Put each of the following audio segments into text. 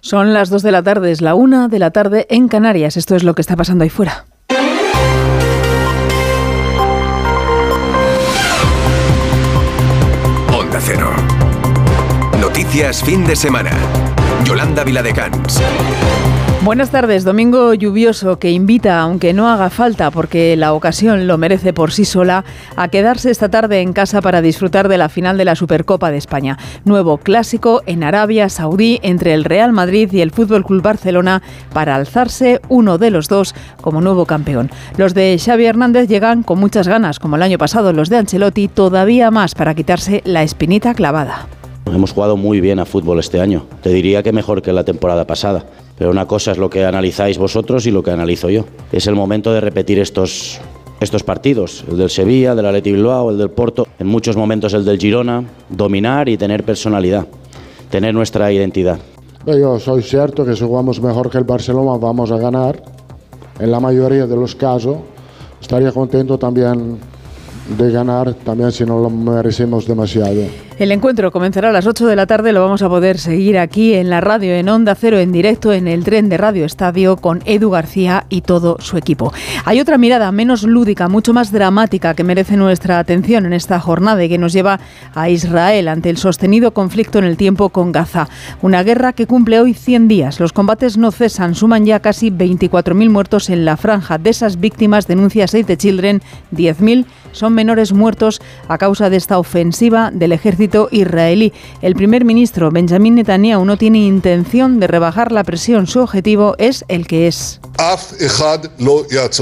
Son las 2 de la tarde, es la 1 de la tarde en Canarias. Esto es lo que está pasando ahí fuera. Onda Cero. Noticias fin de semana. Yolanda Viladecans. Buenas tardes, domingo lluvioso que invita, aunque no haga falta porque la ocasión lo merece por sí sola, a quedarse esta tarde en casa para disfrutar de la final de la Supercopa de España. Nuevo clásico en Arabia Saudí entre el Real Madrid y el Fútbol Club Barcelona para alzarse uno de los dos como nuevo campeón. Los de Xavi Hernández llegan con muchas ganas, como el año pasado los de Ancelotti, todavía más para quitarse la espinita clavada. Hemos jugado muy bien a fútbol este año. Te diría que mejor que la temporada pasada. Pero una cosa es lo que analizáis vosotros y lo que analizo yo. Es el momento de repetir estos, estos partidos, el del Sevilla, del Atleti Bilbao, el del Porto, en muchos momentos el del Girona, dominar y tener personalidad, tener nuestra identidad. Yo soy cierto que si jugamos mejor que el Barcelona vamos a ganar, en la mayoría de los casos. Estaría contento también de ganar, también si no lo merecemos demasiado. El encuentro comenzará a las 8 de la tarde, lo vamos a poder seguir aquí en la radio, en Onda Cero, en directo, en el tren de Radio Estadio, con Edu García y todo su equipo. Hay otra mirada menos lúdica, mucho más dramática, que merece nuestra atención en esta jornada y que nos lleva a Israel ante el sostenido conflicto en el tiempo con Gaza. Una guerra que cumple hoy 100 días. Los combates no cesan, suman ya casi 24.000 muertos en la franja. De esas víctimas, denuncia Save the Children, 10.000 son menores muertos a causa de esta ofensiva del ejército israelí. El primer ministro Benjamin Netanyahu no tiene intención de rebajar la presión. Su objetivo es el que es.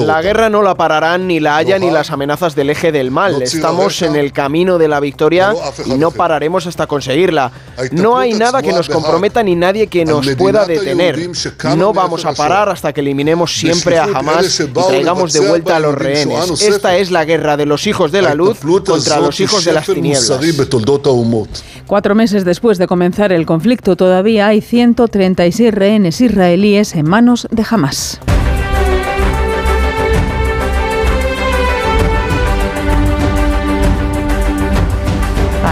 La guerra no la pararán ni la haya ni las amenazas del eje del mal. Estamos en el camino de la victoria y no pararemos hasta conseguirla. No hay nada que nos comprometa ni nadie que nos pueda detener. No vamos a parar hasta que eliminemos siempre a Hamas y traigamos de vuelta a los rehenes. Esta es la guerra de los hijos de la luz contra los hijos de las tinieblas. Cuatro meses después de comenzar el conflicto, todavía hay 136 rehenes israelíes en manos de Hamas.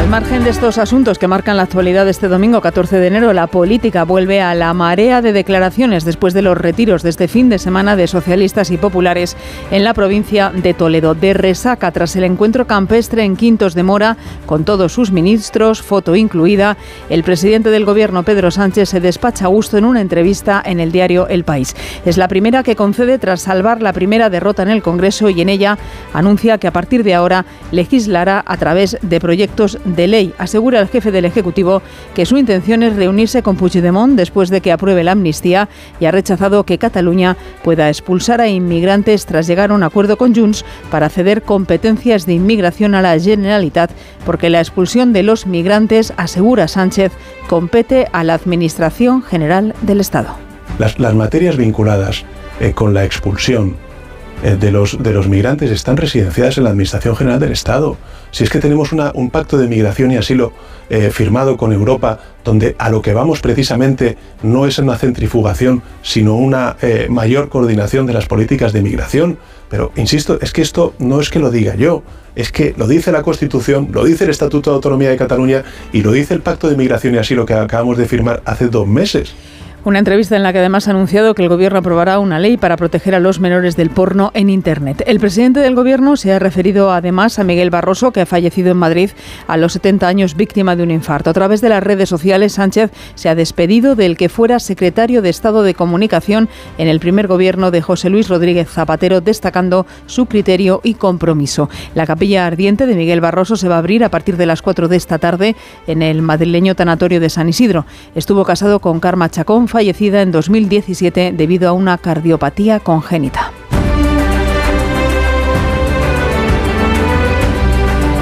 Al margen de estos asuntos que marcan la actualidad este domingo 14 de enero, la política vuelve a la marea de declaraciones después de los retiros de este fin de semana de socialistas y populares en la provincia de Toledo. De resaca tras el encuentro campestre en Quintos de Mora con todos sus ministros, foto incluida, el presidente del gobierno Pedro Sánchez se despacha a gusto en una entrevista en el diario El País. Es la primera que concede tras salvar la primera derrota en el Congreso y en ella anuncia que a partir de ahora legislará a través de proyectos ley. Asegura el jefe del Ejecutivo que su intención es reunirse con Puigdemont después de que apruebe la amnistía y ha rechazado que Cataluña pueda expulsar a inmigrantes tras llegar a un acuerdo con Junts para ceder competencias de inmigración a la Generalitat, porque la expulsión de los migrantes, asegura Sánchez, compete a la Administración General del Estado. Las, materias vinculadas eh, con la expulsión de, los, de los migrantes están residenciadas en la Administración General del Estado. Si es que tenemos un pacto de migración y asilo eh, firmado con Europa, donde a lo que vamos precisamente no es una centrifugación, sino una eh, mayor coordinación de las políticas de migración. Pero, insisto, es que esto no es que lo diga yo, es que lo dice la Constitución, lo dice el Estatuto de Autonomía de Cataluña y lo dice el Pacto de Migración y Asilo que acabamos de firmar hace dos meses. Una entrevista en la que además ha anunciado que el Gobierno aprobará una ley para proteger a los menores del porno en Internet. El presidente del Gobierno se ha referido además a Miguel Barroso, que ha fallecido en Madrid a los 70 años víctima de un infarto. A través de las redes sociales, Sánchez se ha despedido del que fuera secretario de Estado de Comunicación en el primer gobierno de José Luis Rodríguez Zapatero, destacando su criterio y compromiso. La capilla ardiente de Miguel Barroso se va a abrir a partir de las 4 de esta tarde en el madrileño tanatorio de San Isidro. Estuvo casado con Karma Chacón, fallecida en 2017 debido a una cardiopatía congénita.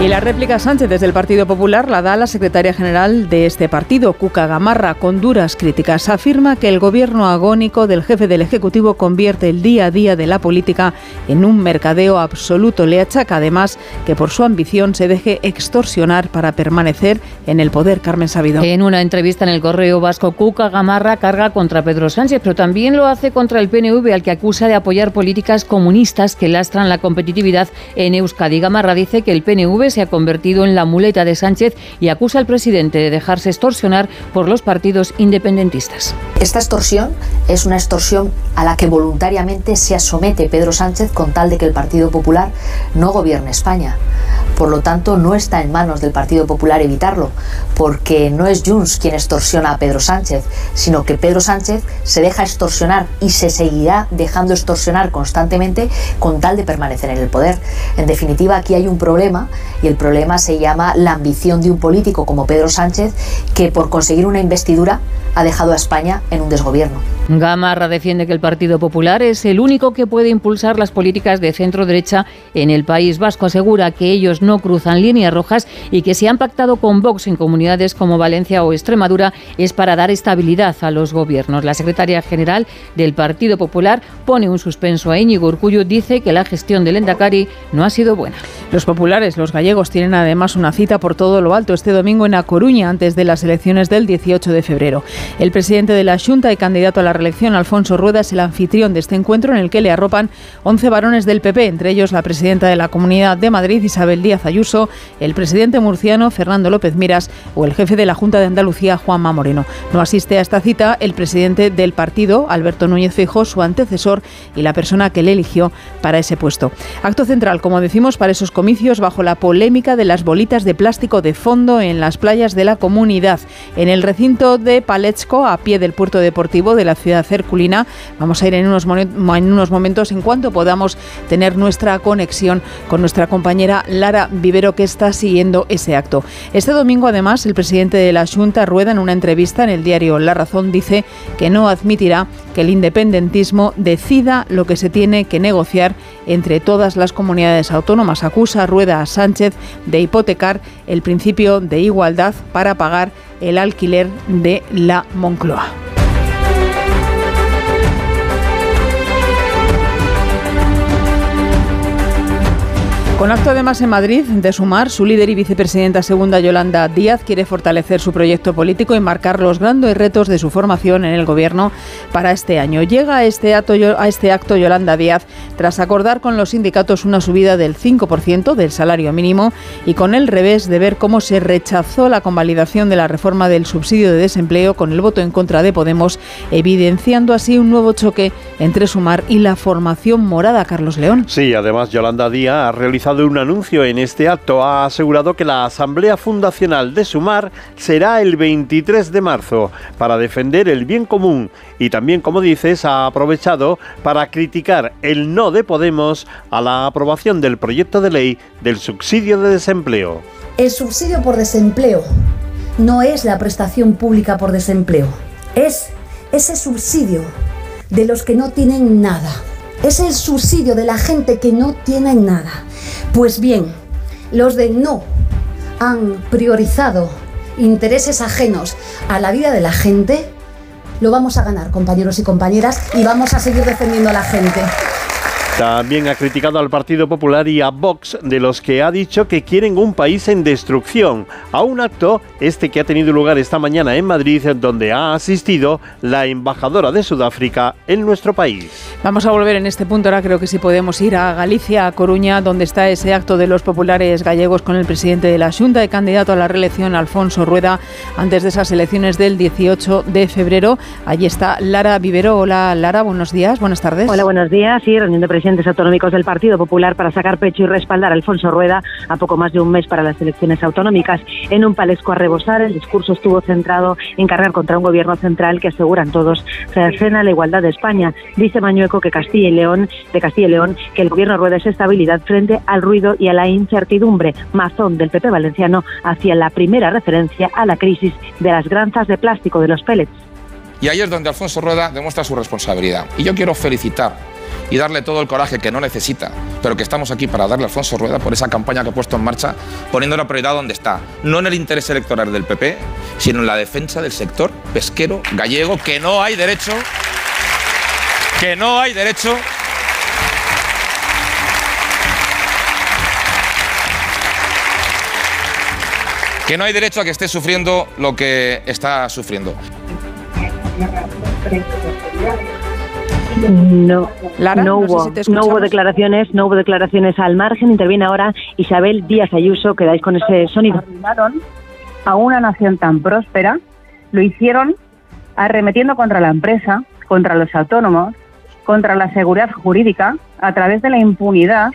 Y la réplica Sánchez desde el Partido Popular la da la secretaria general de este partido, Cuca Gamarra, con duras críticas. Afirma que el gobierno agónico del jefe del Ejecutivo convierte el día a día de la política en un mercadeo absoluto. Le achaca además que por su ambición se deje extorsionar para permanecer en el poder. Carmen Sabido. En una entrevista en el Correo Vasco, Cuca Gamarra carga contra Pedro Sánchez, pero también lo hace contra el PNV, al que acusa de apoyar políticas comunistas que lastran la competitividad en Euskadi. Gamarra dice que el PNV se ha convertido en la muleta de Sánchez y acusa al presidente de dejarse extorsionar por los partidos independentistas. Esta extorsión es una extorsión a la que voluntariamente se somete Pedro Sánchez con tal de que el Partido Popular no gobierne España. Por lo tanto, no está en manos del Partido Popular evitarlo, porque no es Junts quien extorsiona a Pedro Sánchez, sino que Pedro Sánchez se deja extorsionar y se seguirá dejando extorsionar constantemente con tal de permanecer en el poder. En definitiva, aquí hay un problema y el problema se llama la ambición de un político como Pedro Sánchez que por conseguir una investidura ha dejado a España en un desgobierno. Gamarra defiende que el Partido Popular es el único que puede impulsar las políticas de centro-derecha en el País Vasco. Asegura que ellos no cruzan líneas rojas y que si han pactado con Vox en comunidades como Valencia o Extremadura es para dar estabilidad a los gobiernos. La secretaria general del Partido Popular pone un suspenso a Íñigo Urcullo. Dice que la gestión del Endacari no ha sido buena. Los populares, los gallegos, tienen además una cita por todo lo alto este domingo en A Coruña antes de las elecciones del 18 de febrero. El presidente de la Junta y candidato a la reelección, Alfonso Rueda, es el anfitrión de este encuentro en el que le arropan 11 varones del PP, entre ellos la presidenta de la Comunidad de Madrid, Isabel Díaz Ayuso, el presidente murciano, Fernando López Miras, o el jefe de la Junta de Andalucía, Juanma Moreno. No asiste a esta cita el presidente del partido, Alberto Núñez Feijóo, su antecesor y la persona que le eligió para ese puesto. Acto central, como decimos, para esos comicios bajo la polémica de las bolitas de plástico de fondo en las playas de la comunidad. En el recinto de Paletsko, a pie del puerto deportivo de la ciudad cerculina, vamos a ir en unos momentos en cuanto podamos tener nuestra conexión con nuestra compañera Lara Vivero que está siguiendo ese acto. Este domingo, además, el presidente de la Junta Rueda, en una entrevista en el diario La Razón, dice que no admitirá que el independentismo decida lo que se tiene que negociar entre todas las comunidades autónomas. Acusa Rueda a Sánchez de hipotecar el principio de igualdad para pagar el alquiler de la Moncloa. Con acto además en Madrid de sumar, su líder y vicepresidenta segunda Yolanda Díaz quiere fortalecer su proyecto político y marcar los grandes retos de su formación en el gobierno para este año. Llega a este este acto Yolanda Díaz tras acordar con los sindicatos una subida del 5% del salario mínimo y con el revés de ver cómo se rechazó la convalidación de la reforma del subsidio de desempleo con el voto en contra de Podemos, evidenciando así un nuevo choque entre Sumar y la formación morada. Carlos León. Sí, además Yolanda Díaz ha realizado de un anuncio en este acto. Ha asegurado que la Asamblea Fundacional de Sumar será el 23 de marzo para defender el bien común y también, como dices, ha aprovechado para criticar el no de Podemos a la aprobación del proyecto de ley del subsidio de desempleo. El subsidio por desempleo no es la prestación pública por desempleo, es ese subsidio de los que no tienen nada. Es el subsidio de la gente que no tiene nada. Pues bien, los de no han priorizado intereses ajenos a la vida de la gente, lo vamos a ganar, compañeros y compañeras, y vamos a seguir defendiendo a la gente. También ha criticado al Partido Popular y a Vox, de los que ha dicho que quieren un país en destrucción, a un acto, este que ha tenido lugar esta mañana en Madrid, donde ha asistido la embajadora de Sudáfrica en nuestro país. Vamos a volver en este punto, ahora creo que sí podemos ir a Galicia, a Coruña, donde está ese acto de los populares gallegos con el presidente de la Junta y candidato a la reelección, Alfonso Rueda, antes de esas elecciones del 18 de febrero. Allí está Lara Vivero. Hola Lara, buenos días, buenas tardes. Hola, buenos días. Sí, reunión de presidentes autonómicos del Partido Popular para sacar pecho y respaldar a Alfonso Rueda a poco más de un mes para las elecciones autonómicas. En un palesco a rebosar, el discurso estuvo centrado en cargar contra un gobierno central que aseguran todos cercena la igualdad de España. Dice Mañueco que Castilla y León, de Castilla y León, que el gobierno Rueda es estabilidad frente al ruido y a la incertidumbre. Mazón del PP valenciano hacia la primera referencia a la crisis de las granzas de plástico de los pellets. Y ahí es donde Alfonso Rueda demuestra su responsabilidad. Y yo quiero felicitar y darle todo el coraje que no necesita, pero que estamos aquí para darle a Alfonso Rueda por esa campaña que ha puesto en marcha, poniendo la prioridad donde está, no en el interés electoral del PP, sino en la defensa del sector pesquero gallego, que no hay derecho, que no hay derecho que no hay derecho a que esté sufriendo lo que está sufriendo. No, no, hubo, no, hubo declaraciones, no hubo declaraciones al margen. Interviene ahora Isabel Díaz Ayuso, quedáis con ese sonido. A una nación tan próspera, lo hicieron arremetiendo contra la empresa, contra los autónomos, contra la seguridad jurídica, a través de la impunidad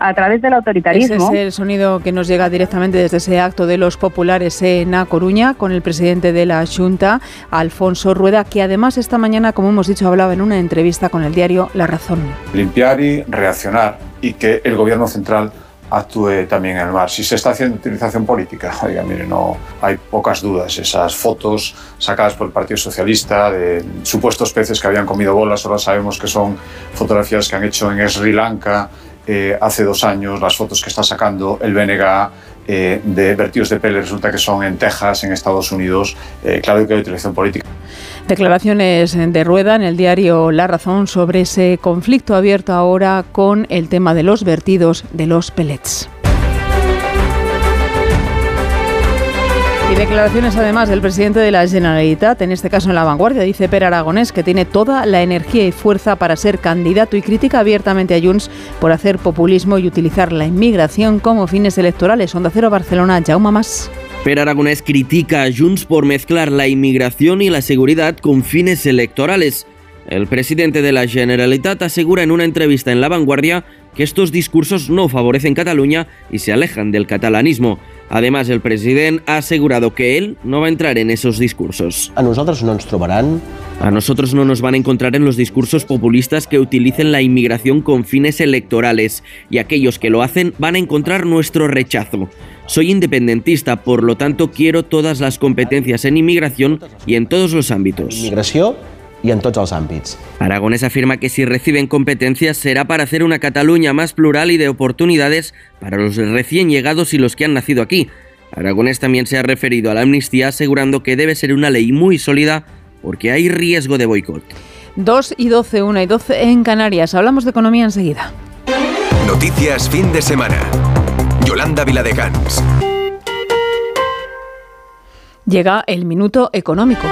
a través del autoritarismo. Ese es el sonido que nos llega directamente desde ese acto de los populares en A Coruña con el presidente de la Junta, Alfonso Rueda, que además esta mañana, como hemos dicho, hablaba en una entrevista con el diario La Razón. Limpiar y reaccionar y que el gobierno central actúe también en el mar. Si se está haciendo utilización política, oiga, mire, no hay pocas dudas. Esas fotos sacadas por el Partido Socialista de supuestos peces que habían comido bolas, ahora sabemos que son fotografías que han hecho en Sri Lanka, eh, hace dos años las fotos que está sacando el BNG eh, de vertidos de pele resulta que son en Texas, en Estados Unidos. Eh, claro que hay utilización política. Declaraciones de Rueda en el diario La Razón sobre ese conflicto abierto ahora con el tema de los vertidos de los pellets. Y declaraciones además del presidente de la Generalitat, en este caso en la vanguardia, dice Per Aragonés que tiene toda la energía y fuerza para ser candidato y critica abiertamente a Junts por hacer populismo y utilizar la inmigración como fines electorales. Onda Cero Barcelona, Jaume Más. Per Aragonés critica a Junts por mezclar la inmigración y la seguridad con fines electorales. El presidente de la Generalitat asegura en una entrevista en La Vanguardia que estos discursos no favorecen Cataluña y se alejan del catalanismo. Además, el presidente ha asegurado que él no va a entrar en esos discursos. A nosotros no nos trobarán. A nosotros no nos van a encontrar en los discursos populistas que utilicen la inmigración con fines electorales y aquellos que lo hacen van a encontrar nuestro rechazo. Soy independentista, por lo tanto quiero todas las competencias en inmigración y en todos los ámbitos. Inmigración y en todos los ámbitos. Aragonés afirma que si reciben competencias será para hacer una Cataluña más plural y de oportunidades para los recién llegados y los que han nacido aquí. Aragonés también se ha referido a la amnistía asegurando que debe ser una ley muy sólida porque hay riesgo de boicot. 2 y 12, 1 y 12 en Canarias. Hablamos de economía enseguida. Noticias fin de semana. Yolanda Viladecans. Llega el minuto económico.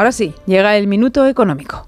Ahora sí, llega el minuto económico.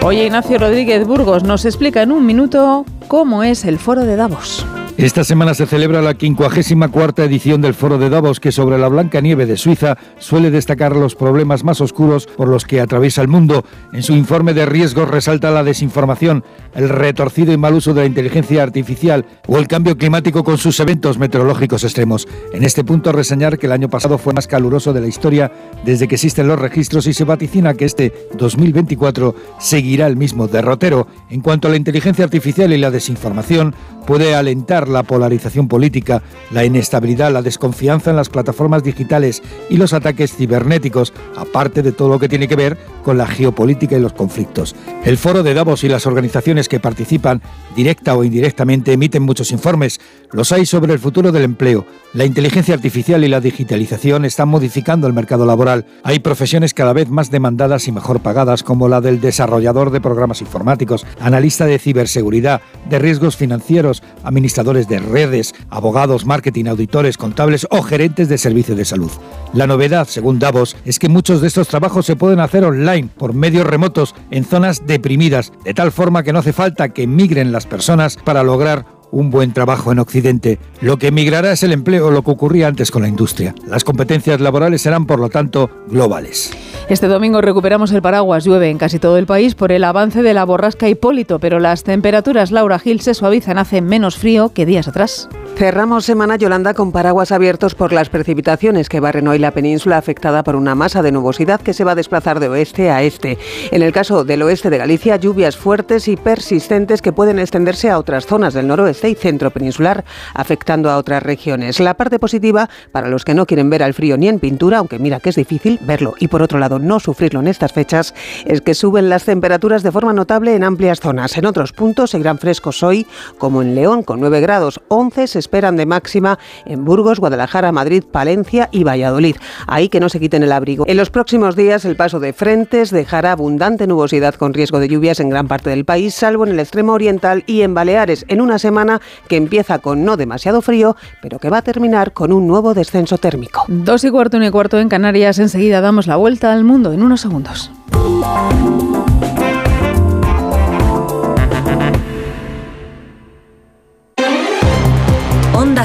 Hoy Ignacio Rodríguez Burgos nos explica en un minuto cómo es el foro de Davos. Esta semana se celebra la 54 edición del Foro de Davos, que sobre la blanca nieve de Suiza suele destacar los problemas más oscuros por los que atraviesa el mundo. En su informe de riesgos resalta la desinformación, el retorcido y mal uso de la inteligencia artificial o el cambio climático con sus eventos meteorológicos extremos. En este punto reseñar que el año pasado fue más caluroso de la historia desde que existen los registros y se vaticina que este 2024 seguirá el mismo derrotero. En cuanto a la inteligencia artificial y la desinformación, puede alentar la polarización política, la inestabilidad, la desconfianza en las plataformas digitales y los ataques cibernéticos, aparte de todo lo que tiene que ver con la geopolítica y los conflictos. El foro de Davos y las organizaciones que participan, directa o indirectamente, emiten muchos informes. Los hay sobre el futuro del empleo. La inteligencia artificial y la digitalización están modificando el mercado laboral. Hay profesiones cada vez más demandadas y mejor pagadas, como la del desarrollador de programas informáticos, analista de ciberseguridad, de riesgos financieros, administradores de redes, abogados, marketing, auditores, contables o gerentes de servicios de salud. La novedad, según Davos, es que muchos de estos trabajos se pueden hacer online, por medios remotos, en zonas deprimidas, de tal forma que no hace falta que migren las personas para lograr un buen trabajo en Occidente. Lo que migrará es el empleo, lo que ocurría antes con la industria. Las competencias laborales serán, por lo tanto, globales. Este domingo recuperamos el paraguas. Llueve en casi todo el país por el avance de la borrasca Hipólito, pero las temperaturas, Laura Gil, se suavizan. Hace menos frío que días atrás. Cerramos semana Yolanda con paraguas abiertos por las precipitaciones que barren hoy la península afectada por una masa de nubosidad que se va a desplazar de oeste a este. En el caso del oeste de Galicia, lluvias fuertes y persistentes que pueden extenderse a otras zonas del noroeste y centro peninsular, afectando a otras regiones. La parte positiva para los que no quieren ver al frío ni en pintura, aunque mira que es difícil verlo y por otro lado no sufrirlo en estas fechas, es que suben las temperaturas de forma notable en amplias zonas. En otros puntos seguirán frescos hoy, como en León con 9 grados, 11 se esperan de máxima en Burgos, Guadalajara, Madrid, Palencia y Valladolid. Ahí que no se quiten el abrigo. En los próximos días el paso de frentes dejará abundante nubosidad con riesgo de lluvias en gran parte del país, salvo en el extremo oriental y en Baleares, en una semana que empieza con no demasiado frío, pero que va a terminar con un nuevo descenso térmico. Dos y cuarto, y cuarto en Canarias. Enseguida damos la vuelta al mundo en unos segundos.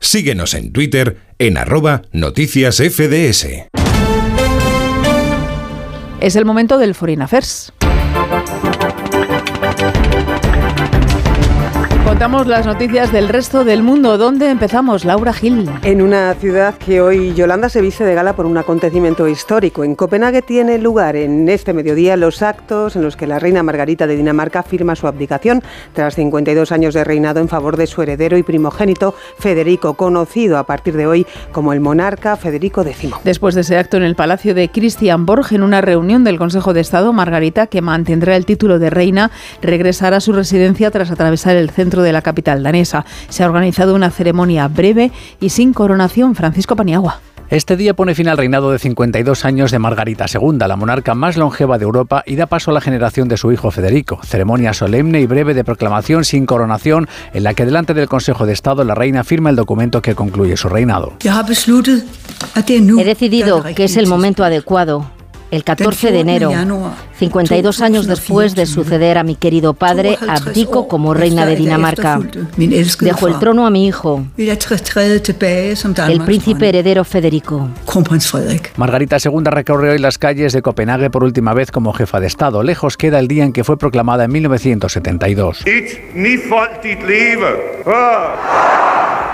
Síguenos en Twitter en arroba noticias FDS. Es el momento del Foreign Affairs. Contamos las noticias del resto del mundo. ¿Dónde empezamos, Laura Gil? En una ciudad que hoy Yolanda se viste de gala por un acontecimiento histórico. En Copenhague tiene lugar en este mediodía los actos en los que la reina Margarita de Dinamarca firma su abdicación tras 52 años de reinado en favor de su heredero y primogénito Federico, conocido a partir de hoy como el monarca Federico X. Después de ese acto en el palacio de Christian Borg, en una reunión del Consejo de Estado, Margarita, que mantendrá el título de reina, regresará a su residencia tras atravesar el centro de la capital danesa. Se ha organizado una ceremonia breve y sin coronación. Francisco Paniagua. Este día pone fin al reinado de 52 años de Margarita II, la monarca más longeva de Europa, y da paso a la generación de su hijo Federico. Ceremonia solemne y breve de proclamación sin coronación, en la que delante del Consejo de Estado la reina firma el documento que concluye su reinado. He decidido que es el momento adecuado el 14 de enero, 52 años después de suceder a mi querido padre, abdico como reina de Dinamarca. Dejo el trono a mi hijo, el príncipe heredero Federico. Margarita II recorre hoy las calles de Copenhague por última vez como jefa de Estado. Lejos queda el día en que fue proclamada en 1972.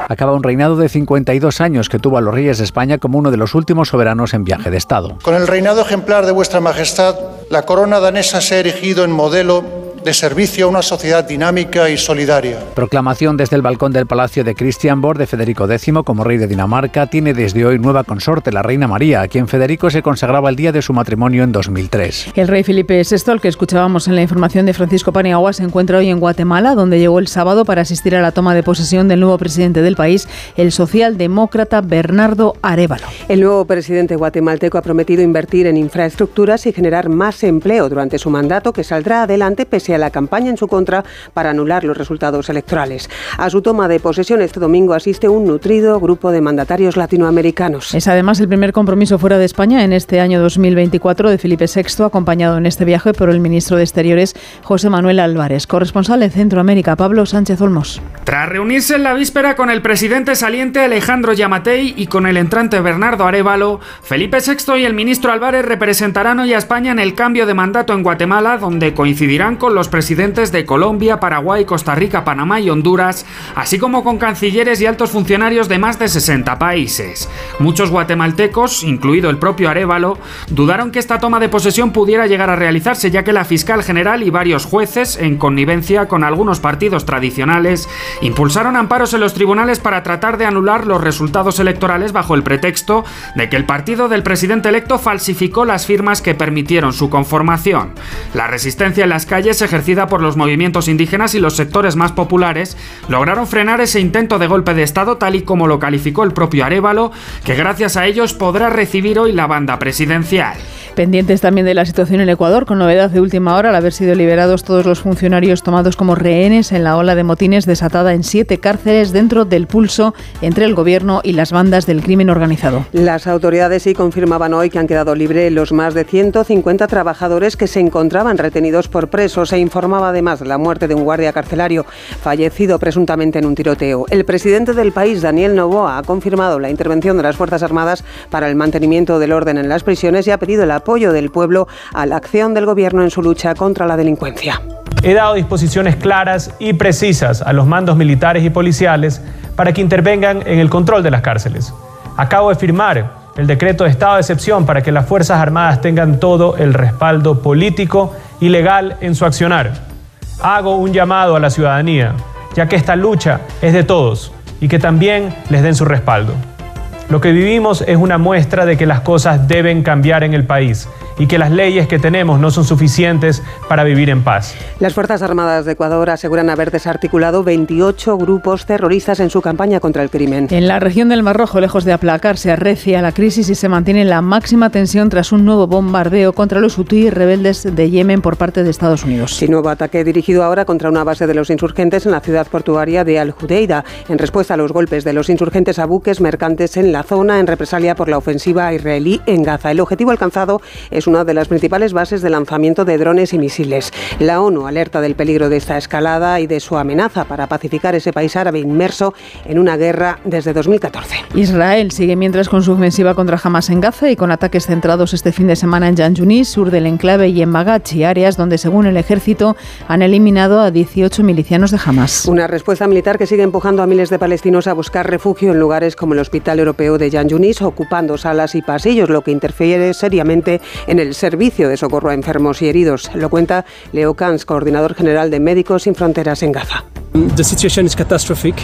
Acaba un reinado de 52 años que tuvo a los reyes de España como uno de los últimos soberanos en viaje de Estado. Con el reinado ejemplar de vuestra majestad, la corona danesa se ha erigido en modelo de servicio a una sociedad dinámica y solidaria. Proclamación desde el balcón del Palacio de Christian Borg de Federico X como rey de Dinamarca tiene desde hoy nueva consorte, la reina María, a quien Federico se consagraba el día de su matrimonio en 2003. El rey Felipe VI, al que escuchábamos en la información de Francisco Paniagua, se encuentra hoy en Guatemala, donde llegó el sábado para asistir a la toma de posesión del nuevo presidente del país, el socialdemócrata Bernardo Arevalo. El nuevo presidente guatemalteco ha prometido invertir en infraestructuras y generar más empleo durante su mandato, que saldrá adelante pese a la campaña en su contra para anular los resultados electorales. A su toma de posesión este domingo asiste un nutrido grupo de mandatarios latinoamericanos. Es además el primer compromiso fuera de España en este año 2024 de Felipe VI, acompañado en este viaje por el ministro de Exteriores José Manuel Álvarez, corresponsal en Centroamérica Pablo Sánchez Olmos. Tras reunirse en la víspera con el presidente saliente Alejandro Yamatei y con el entrante Bernardo Arevalo, Felipe VI y el ministro Álvarez representarán hoy a España en el cambio de mandato en Guatemala, donde coincidirán con los presidentes de Colombia, Paraguay, Costa Rica, Panamá y Honduras, así como con cancilleres y altos funcionarios de más de 60 países. Muchos guatemaltecos, incluido el propio Arevalo, dudaron que esta toma de posesión pudiera llegar a realizarse, ya que la fiscal general y varios jueces, en connivencia con algunos partidos tradicionales, impulsaron amparos en los tribunales para tratar de anular los resultados electorales bajo el pretexto de que el partido del presidente electo falsificó las firmas que permitieron su conformación. La resistencia en las calles se ejercida por los movimientos indígenas y los sectores más populares, lograron frenar ese intento de golpe de Estado tal y como lo calificó el propio Arevalo, que gracias a ellos podrá recibir hoy la banda presidencial. Pendientes también de la situación en Ecuador, con novedad de última hora al haber sido liberados todos los funcionarios tomados como rehenes en la ola de motines desatada en siete cárceles dentro del pulso entre el gobierno y las bandas del crimen organizado. Las autoridades sí confirmaban hoy que han quedado libres los más de 150 trabajadores que se encontraban retenidos por presos. Se informaba además de la muerte de un guardia carcelario fallecido presuntamente en un tiroteo. El presidente del país, Daniel Novoa, ha confirmado la intervención de las Fuerzas Armadas para el mantenimiento del orden en las prisiones y ha pedido el apoyo del pueblo a la acción del gobierno en su lucha contra la delincuencia. he dado disposiciones claras y precisas a los mandos militares y policiales para que intervengan en el control de las cárceles. Acabo de firmar el decreto de estado de excepción para que las Fuerzas Armadas tengan todo el respaldo político y legal en su accionar. Hago un llamado a la ciudadanía, ya que esta lucha es de todos y que también les den su respaldo. Lo que vivimos es una muestra de que las cosas deben cambiar en el país y que las leyes que tenemos no son suficientes para vivir en paz. Las Fuerzas Armadas de Ecuador aseguran haber desarticulado 28 grupos terroristas en su campaña contra el crimen. En la región del Mar Rojo, lejos de aplacarse, arrecia la crisis y se mantiene la máxima tensión tras un nuevo bombardeo contra los hutíes rebeldes de Yemen por parte de Estados Unidos. Sí, nuevo ataque dirigido ahora contra una base de los insurgentes en la ciudad portuaria de Al-Judeida, en respuesta a los golpes de los insurgentes a buques mercantes en la zona en represalia por la ofensiva israelí en Gaza. El objetivo alcanzado es una de las principales bases de lanzamiento de drones y misiles. La ONU alerta del peligro de esta escalada y de su amenaza para pacificar ese país árabe inmerso en una guerra desde 2014. Israel sigue mientras con su ofensiva contra Hamas en Gaza y con ataques centrados este fin de semana en Jan Yunis, sur del enclave y en Magachi, áreas donde según el ejército han eliminado a 18 milicianos de Hamas. Una respuesta militar que sigue empujando a miles de palestinos a buscar refugio en lugares como el Hospital Europeo de Jan Yunis, ocupando salas y pasillos, lo que interfiere seriamente en el servicio de socorro a enfermos y heridos. Lo cuenta Leo Kans, coordinador general de Médicos Sin Fronteras en Gaza. The situation is catastrophic.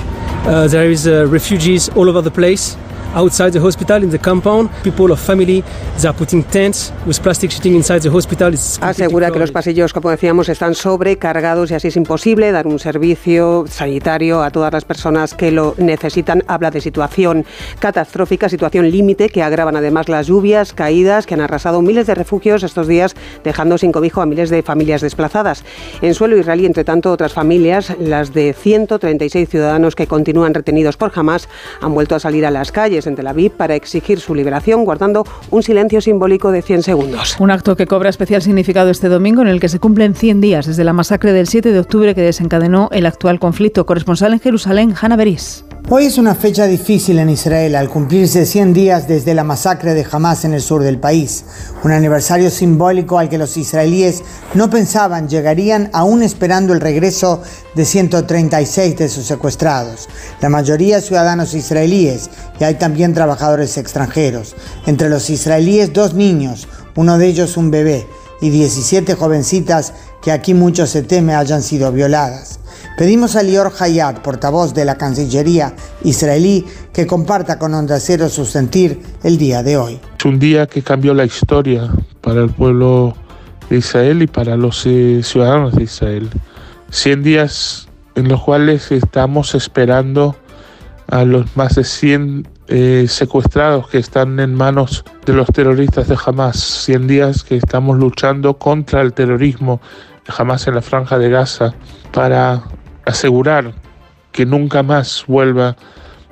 Uh, there is uh, refugees all over the place. Outside the hospital in the compound. People of family they are putting tents with plastic sheeting inside the hospital. Asegura que los pasillos, como decíamos, están sobrecargados y así es imposible dar un servicio sanitario a todas las personas que lo necesitan. Habla de situación catastrófica, situación límite que agravan además las lluvias, caídas que han arrasado miles de refugios estos días, dejando sin cobijo a miles de familias desplazadas. En suelo israelí, entre tanto, otras familias, las de 136 ciudadanos que continúan retenidos por Hamas, han vuelto a salir a las calles en Tel Aviv para exigir su liberación, guardando un silencio simbólico de 100 segundos. Un acto que cobra especial significado este domingo, en el que se cumplen 100 días desde la masacre del 7 de octubre que desencadenó el actual conflicto. Corresponsal en Jerusalén, Hanna Beris. Hoy es una fecha difícil en Israel al cumplirse 100 días desde la masacre de Hamas en el sur del país, un aniversario simbólico al que los israelíes no pensaban llegarían aún esperando el regreso de 136 de sus secuestrados, la mayoría ciudadanos israelíes y hay también trabajadores extranjeros, entre los israelíes dos niños, uno de ellos un bebé y 17 jovencitas que aquí mucho se teme hayan sido violadas. Pedimos a Lior Hayat, portavoz de la Cancillería israelí, que comparta con Onda Cero su sentir el día de hoy. Es un día que cambió la historia para el pueblo de Israel y para los eh, ciudadanos de Israel. 100 días en los cuales estamos esperando a los más de 100 eh, secuestrados que están en manos de los terroristas de Hamas. 100 días que estamos luchando contra el terrorismo de Hamas en la franja de Gaza para asegurar que nunca más vuelva a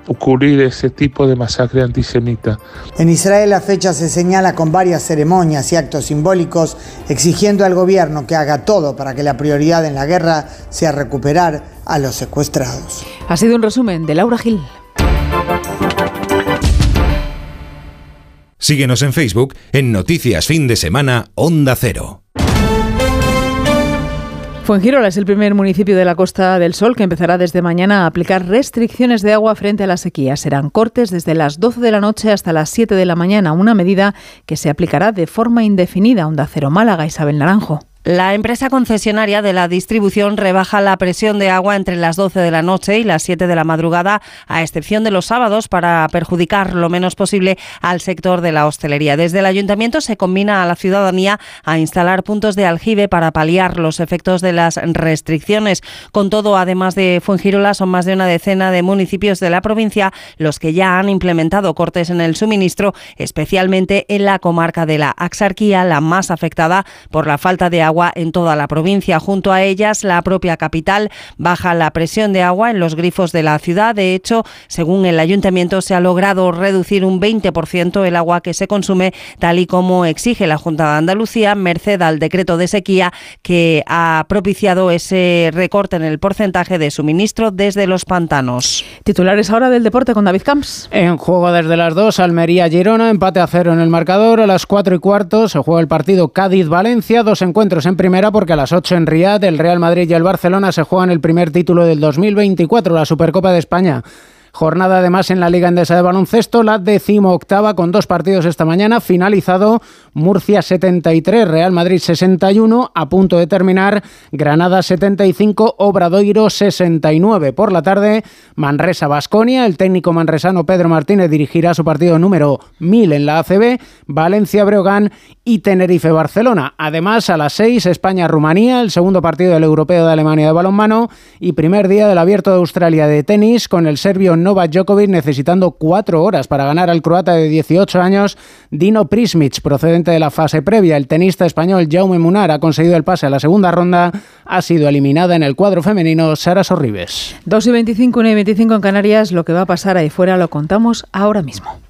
ocurrir ese tipo de masacre antisemita. En Israel la fecha se señala con varias ceremonias y actos simbólicos exigiendo al gobierno que haga todo para que la prioridad en la guerra sea recuperar a los secuestrados. Ha sido un resumen de Laura Gil. Síguenos en Facebook en Noticias Fin de Semana Onda Cero. Fuengirola es el primer municipio de la Costa del Sol que empezará desde mañana a aplicar restricciones de agua frente a la sequía. Serán cortes desde las 12 de la noche hasta las 7 de la mañana, una medida que se aplicará de forma indefinida. Onda Cero Málaga, Isabel Naranjo. La empresa concesionaria de la distribución rebaja la presión de agua entre las 12 de la noche y las 7 de la madrugada, a excepción de los sábados, para perjudicar lo menos posible al sector de la hostelería. Desde el ayuntamiento se combina a la ciudadanía a instalar puntos de aljibe para paliar los efectos de las restricciones. Con todo, además de Fuengirola, son más de una decena de municipios de la provincia los que ya han implementado cortes en el suministro, especialmente en la comarca de la Axarquía, la más afectada por la falta de agua en toda la provincia. Junto a ellas, la propia capital baja la presión de agua en los grifos de la ciudad. De hecho, según el ayuntamiento, se ha logrado reducir un 20% el agua que se consume, tal y como exige la Junta de Andalucía, merced al decreto de sequía que ha propiciado ese recorte en el porcentaje de suministro desde los pantanos. Titulares ahora del deporte con David Camps. En juego desde las 2, Almería-Girona, empate a cero en el marcador. A las 4 y cuarto se juega el partido Cádiz-Valencia, dos encuentros en primera porque a las 8 en Riyadh el Real Madrid y el Barcelona se juegan el primer título del 2024, la Supercopa de España. Jornada además en la Liga Endesa de Baloncesto, la decimoctava con dos partidos esta mañana, finalizado Murcia 73, Real Madrid 61, a punto de terminar Granada 75, Obradoiro 69. Por la tarde, Manresa Basconia, el técnico manresano Pedro Martínez dirigirá su partido número 1000 en la ACB, Valencia Breogán y Tenerife Barcelona. Además, a las 6 España-Rumanía, el segundo partido del Europeo de Alemania de balonmano y primer día del Abierto de Australia de tenis con el serbio Novak Djokovic necesitando cuatro horas para ganar al croata de 18 años Dino Prismic, procedente de la fase previa. El tenista español Jaume Munar ha conseguido el pase a la segunda ronda, ha sido eliminada en el cuadro femenino Sara Sorribes. 2 y 25, 1 y 25 en Canarias, lo que va a pasar ahí fuera lo contamos ahora mismo.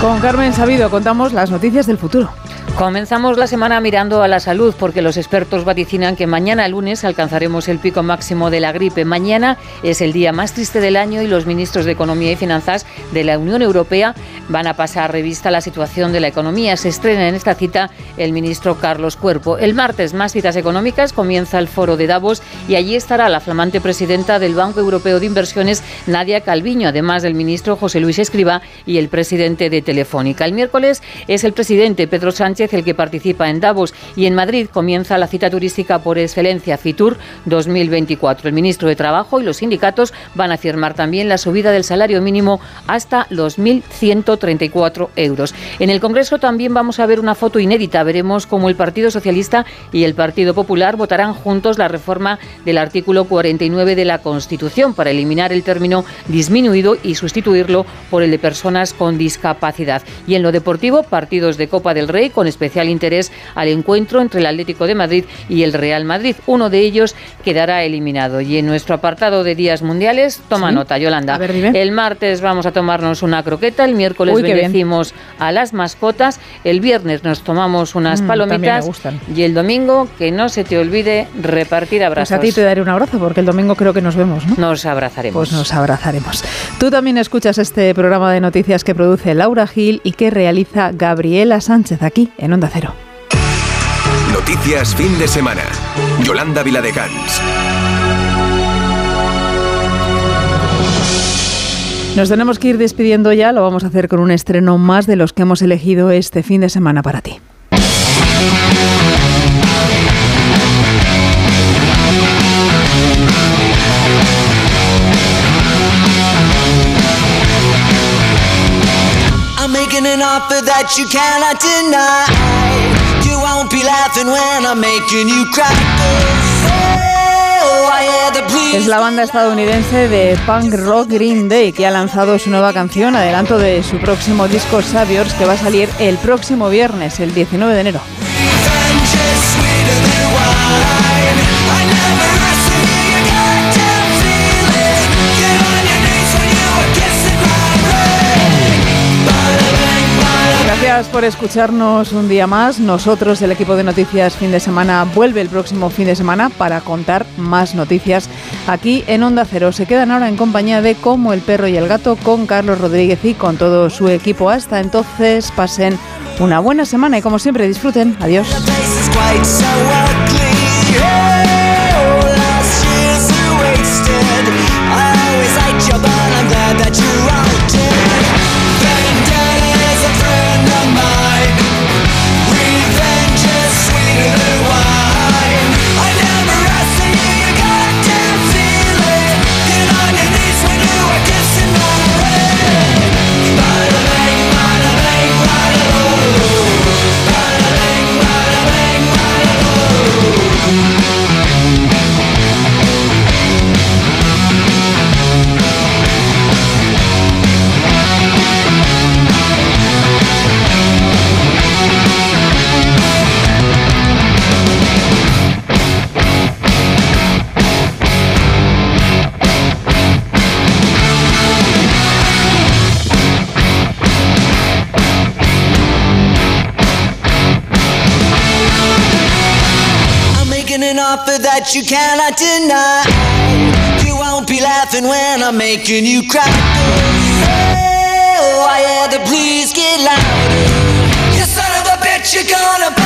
Con Carmen Sabido contamos las noticias del futuro. Comenzamos la semana mirando a la salud porque los expertos vaticinan que mañana lunes alcanzaremos el pico máximo de la gripe. Mañana es el día más triste del año y los ministros de Economía y Finanzas de la Unión Europea van a pasar revista la situación de la economía. Se estrena en esta cita el ministro Carlos Cuerpo. El martes, más citas económicas, comienza el foro de Davos y allí estará la flamante presidenta del Banco Europeo de Inversiones, Nadia Calviño, además del ministro José Luis Escriba y el presidente de Telefónica. El miércoles es el presidente Pedro Sánchez el que participa en Davos y en Madrid comienza la cita turística por excelencia Fitur 2024. El ministro de Trabajo y los sindicatos van a firmar también la subida del salario mínimo hasta los 1.134 euros. En el Congreso también vamos a ver una foto inédita. Veremos cómo el Partido Socialista y el Partido Popular votarán juntos la reforma del artículo 49 de la Constitución para eliminar el término disminuido y sustituirlo por el de personas con discapacidad. Y en lo deportivo, partidos de Copa del Rey con especial interés al encuentro entre el Atlético de Madrid y el Real Madrid. Uno de ellos quedará eliminado. Y en nuestro apartado de días mundiales, toma nota, Yolanda. el martes vamos a tomarnos una croqueta, el miércoles Uy, bendecimos a las mascotas, el viernes nos tomamos unas mm, palomitas y el domingo, que no se te olvide, repartir abrazos. Pues a ti te daré un abrazo porque el domingo creo que nos vemos, ¿no? Nos abrazaremos. Pues nos abrazaremos. Tú también escuchas este programa de noticias que produce Laura Gil y que realiza Gabriela Sánchez aquí en Onda Cero. Noticias fin de semana. Yolanda Viladecans. Nos tenemos que ir despidiendo ya, lo vamos a hacer con un estreno más de los que hemos elegido este fin de semana para ti. Es la banda estadounidense de punk rock Green Day que ha lanzado su nueva canción, adelanto de su próximo disco Saviors, que va a salir el próximo viernes, el 19 de enero. Gracias por escucharnos un día más. Nosotros, el equipo de noticias fin de semana, vuelve el próximo fin de semana para contar más noticias aquí en Onda Cero. Se quedan ahora en compañía de Como el perro y el gato con Carlos Rodríguez y con todo su equipo. Hasta entonces, pasen una buena semana y como siempre disfruten. Adiós. you cannot deny. You won't be laughing when I'm making you cry. Oh, I hear the please get louder. You son of a bitch, you're gonna.